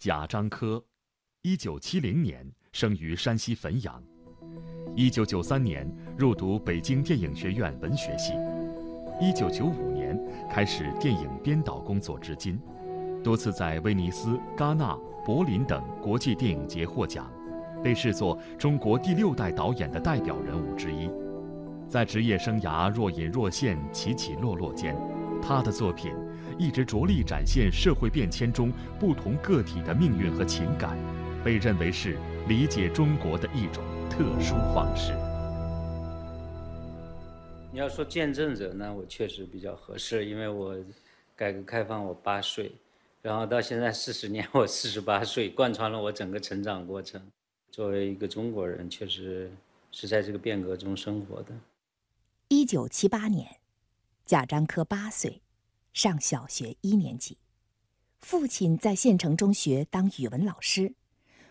贾樟柯，一九七零年生于山西汾阳，一九九三年入读北京电影学院文学系，一九九五年开始电影编导工作至今，多次在威尼斯、戛纳、柏林等国际电影节获奖，被视作中国第六代导演的代表人物之一。在职业生涯若隐若现、起起落落间，他的作品一直着力展现社会变迁中不同个体的命运和情感，被认为是理解中国的一种特殊方式。你要说见证者呢，我确实比较合适，因为我改革开放我八岁，然后到现在四十年，我四十八岁，贯穿了我整个成长过程。作为一个中国人，确实是在这个变革中生活的。一九七八年，贾樟柯八岁，上小学一年级。父亲在县城中学当语文老师，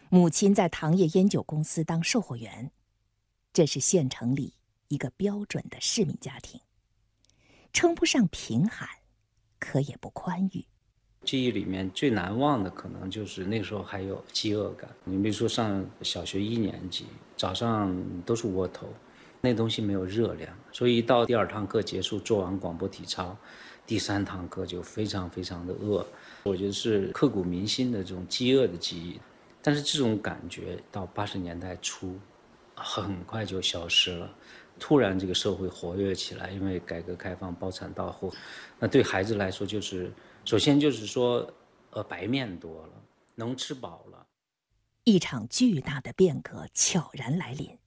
母亲在糖业烟酒公司当售货员。这是县城里一个标准的市民家庭，称不上贫寒，可也不宽裕。记忆里面最难忘的，可能就是那时候还有饥饿感。你比如说上小学一年级，早上都是窝头。那东西没有热量，所以一到第二堂课结束，做完广播体操，第三堂课就非常非常的饿。我觉得是刻骨铭心的这种饥饿的记忆。但是这种感觉到八十年代初，很快就消失了。突然这个社会活跃起来，因为改革开放包产到户，那对孩子来说就是，首先就是说，呃，白面多了，能吃饱了。一场巨大的变革悄然来临。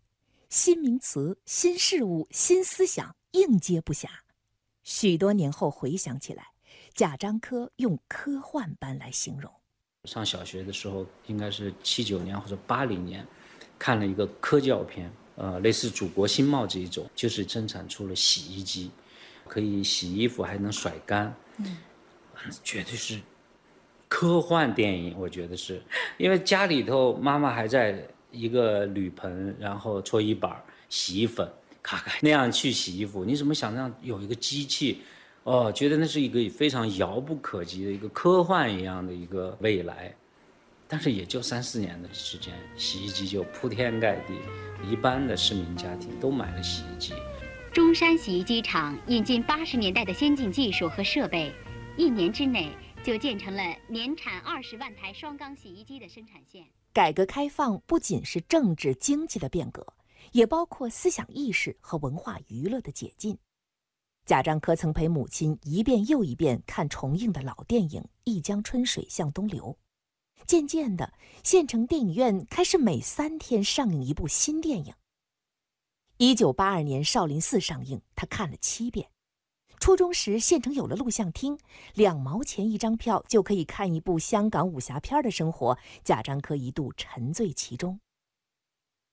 新名词、新事物、新思想应接不暇。许多年后回想起来，贾樟柯用科幻般来形容。上小学的时候，应该是七九年或者八零年，看了一个科教片，呃，类似《祖国新貌》这一种，就是生产出了洗衣机，可以洗衣服还能甩干，嗯，绝对是科幻电影。我觉得是，因为家里头妈妈还在。一个铝盆，然后搓衣板、洗衣粉，咔咔那样去洗衣服。你怎么想让有一个机器？哦，觉得那是一个非常遥不可及的一个科幻一样的一个未来。但是也就三四年的时间，洗衣机就铺天盖地，一般的市民家庭都买了洗衣机。中山洗衣机厂引进八十年代的先进技术和设备，一年之内就建成了年产二十万台双缸洗衣机的生产线。改革开放不仅是政治经济的变革，也包括思想意识和文化娱乐的解禁。贾樟柯曾陪母亲一遍又一遍看重映的老电影《一江春水向东流》，渐渐的，县城电影院开始每三天上映一部新电影。一九八二年《少林寺》上映，他看了七遍。初中时，县城有了录像厅，两毛钱一张票就可以看一部香港武侠片的生活，贾樟柯一度沉醉其中。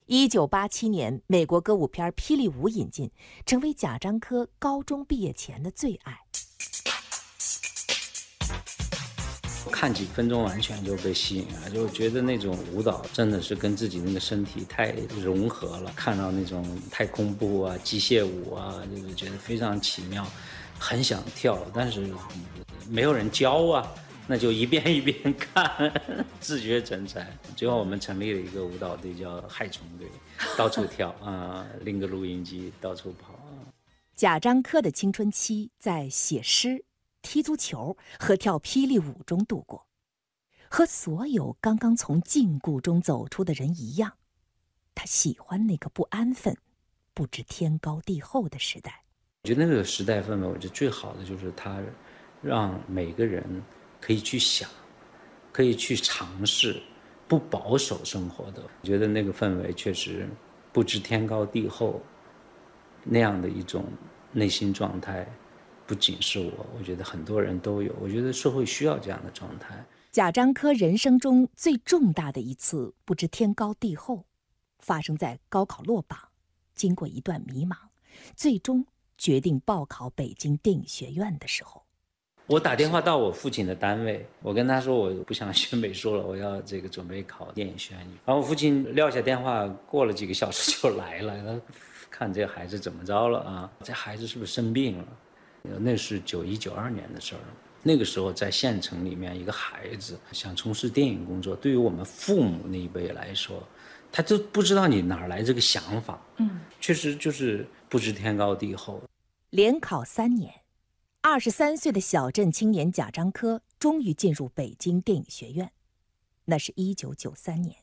一九八七年，美国歌舞片《霹雳舞》引进，成为贾樟柯高中毕业前的最爱。看几分钟，完全就被吸引了，就觉得那种舞蹈真的是跟自己那个身体太融合了。看到那种太空步啊、机械舞啊，就是觉得非常奇妙。很想跳，但是没有人教啊，那就一遍一遍看，自学成才。最后我们成立了一个舞蹈队，叫害虫队，到处跳啊，拎个录音机到处跑。贾樟柯的青春期在写诗、踢足球和跳霹雳舞中度过，和所有刚刚从禁锢中走出的人一样，他喜欢那个不安分、不知天高地厚的时代。我觉得那个时代氛围，我觉得最好的就是他，让每个人可以去想，可以去尝试，不保守生活的。我觉得那个氛围确实不知天高地厚，那样的一种内心状态，不仅是我，我觉得很多人都有。我觉得社会需要这样的状态。贾樟柯人生中最重大的一次不知天高地厚，发生在高考落榜，经过一段迷茫，最终。决定报考北京电影学院的时候，我打电话到我父亲的单位，我跟他说我不想学美术了，我要这个准备考电影学院。然后我父亲撂下电话，过了几个小时就来了，他 看这孩子怎么着了啊？这孩子是不是生病了？那是九一九二年的事儿，那个时候在县城里面，一个孩子想从事电影工作，对于我们父母那一辈来说，他就不知道你哪儿来这个想法。嗯，确实就是不知天高地厚。连考三年，二十三岁的小镇青年贾樟柯终于进入北京电影学院。那是一九九三年，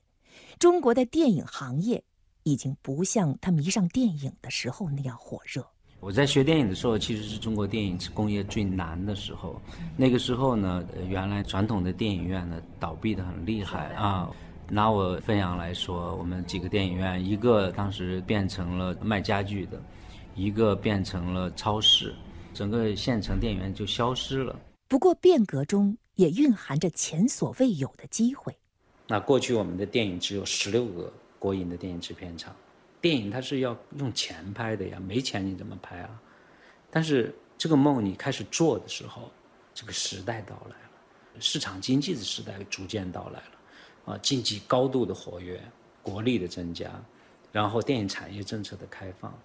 中国的电影行业已经不像他迷上电影的时候那样火热。我在学电影的时候，其实是中国电影工业最难的时候。那个时候呢，原来传统的电影院呢倒闭的很厉害啊。拿我汾阳来说，我们几个电影院，一个当时变成了卖家具的，一个变成了超市，整个县城电影院就消失了。不过变革中也蕴含着前所未有的机会。那过去我们的电影只有十六个国营的电影制片厂。电影它是要用钱拍的呀，没钱你怎么拍啊？但是这个梦你开始做的时候，这个时代到来了，市场经济的时代逐渐到来了，啊，经济高度的活跃，国力的增加，然后电影产业政策的开放，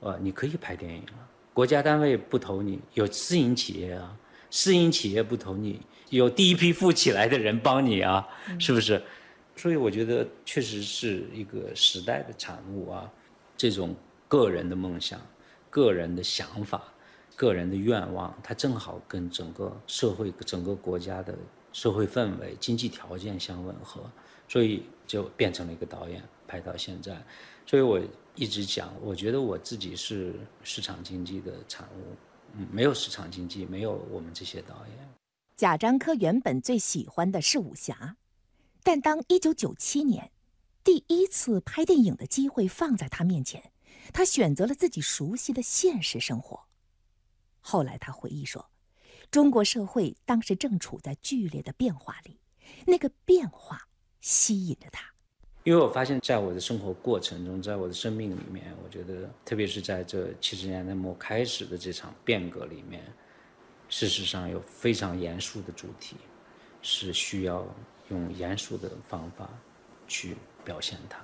呃，你可以拍电影了。国家单位不投你，有私营企业啊，私营企业不投你，有第一批富起来的人帮你啊，是不是？所以我觉得确实是一个时代的产物啊，这种个人的梦想、个人的想法、个人的愿望，它正好跟整个社会、整个国家的社会氛围、经济条件相吻合，所以就变成了一个导演，拍到现在。所以我一直讲，我觉得我自己是市场经济的产物，嗯，没有市场经济，没有我们这些导演。贾樟柯原本最喜欢的是武侠。但当1997年第一次拍电影的机会放在他面前，他选择了自己熟悉的现实生活。后来他回忆说：“中国社会当时正处在剧烈的变化里，那个变化吸引着他。因为我发现，在我的生活过程中，在我的生命里面，我觉得，特别是在这七十年代末开始的这场变革里面，事实上有非常严肃的主题，是需要。”用严肃的方法去表现它。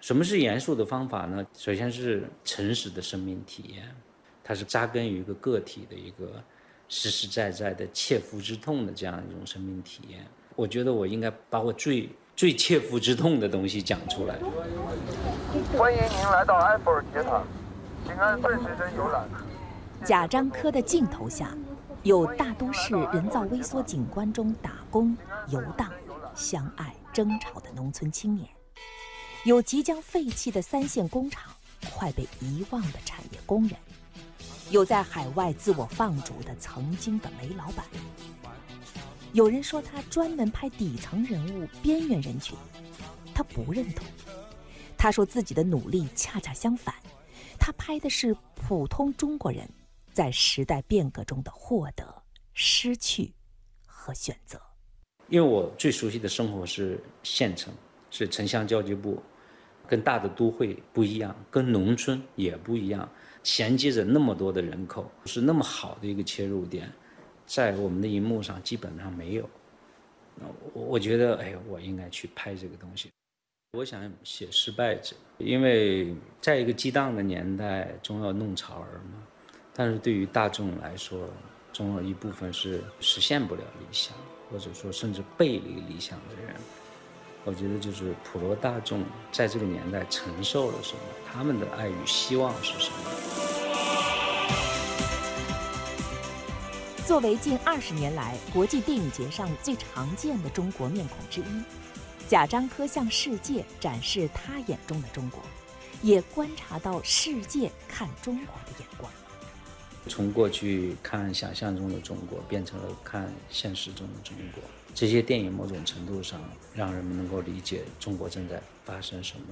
什么是严肃的方法呢？首先是诚实的生命体验，它是扎根于一个个体的一个实实在在的切肤之痛的这样一种生命体验。我觉得我应该把我最最切肤之痛的东西讲出来。欢迎您来到埃菲尔铁塔，请按顺时针游览。贾樟柯的镜头下。有大都市人造微缩景观中打工、游荡、相爱、争吵的农村青年，有即将废弃的三线工厂、快被遗忘的产业工人，有在海外自我放逐的曾经的煤老板。有人说他专门拍底层人物、边缘人群，他不认同。他说自己的努力恰恰相反，他拍的是普通中国人。在时代变革中的获得、失去和选择。因为我最熟悉的生活是县城，是城乡交接部，跟大的都会不一样，跟农村也不一样，衔接着那么多的人口，是那么好的一个切入点，在我们的荧幕上基本上没有。那我我觉得，哎，我应该去拍这个东西。我想写失败者，因为在一个激荡的年代，总要弄潮儿嘛。但是对于大众来说，总有一部分是实现不了理想，或者说甚至背离理想的人。我觉得就是普罗大众在这个年代承受了什么，他们的爱与希望是什么。作为近二十年来国际电影节上最常见的中国面孔之一，贾樟柯向世界展示他眼中的中国，也观察到世界看中国的眼光。从过去看想象中的中国，变成了看现实中的中国。这些电影某种程度上让人们能够理解中国正在发生什么，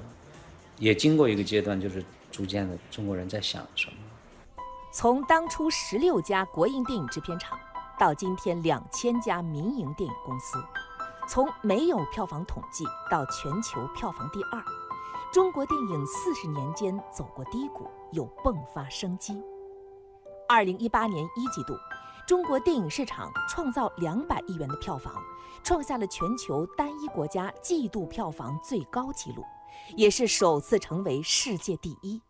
也经过一个阶段，就是逐渐的中国人在想什么。从当初十六家国营电影制片厂，到今天两千家民营电影公司，从没有票房统计到全球票房第二，中国电影四十年间走过低谷，又迸发生机。二零一八年一季度，中国电影市场创造两百亿元的票房，创下了全球单一国家季度票房最高纪录，也是首次成为世界第一。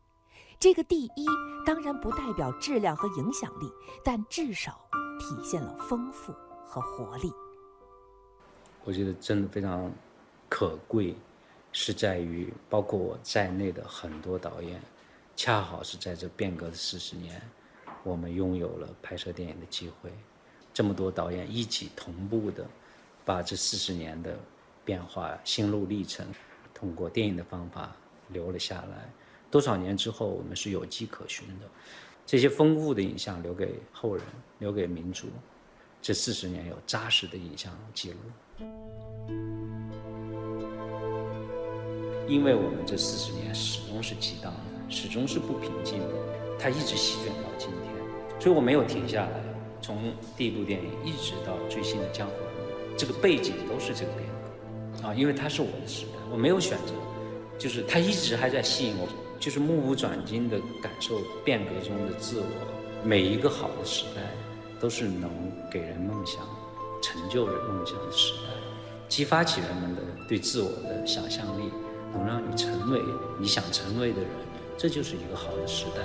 这个第一当然不代表质量和影响力，但至少体现了丰富和活力。我觉得真的非常可贵，是在于包括我在内的很多导演，恰好是在这变革的四十年，我们拥有了拍摄电影的机会。这么多导演一起同步的，把这四十年的变化心路历程，通过电影的方法留了下来。多少年之后，我们是有迹可循的。这些丰富的影像留给后人，留给民族。这四十年有扎实的影像记录。因为我们这四十年始终是激荡的，始终是不平静的，它一直席卷到今天，所以我没有停下来。从第一部电影一直到最新的《江湖》，这个背景都是这个变革啊，因为它是我的时代，我没有选择，就是它一直还在吸引我。就是目不转睛地感受变革中的自我。每一个好的时代，都是能给人梦想、成就人梦想的时代，激发起人们的对自我的想象力，能让你成为你想成为的人，这就是一个好的时代。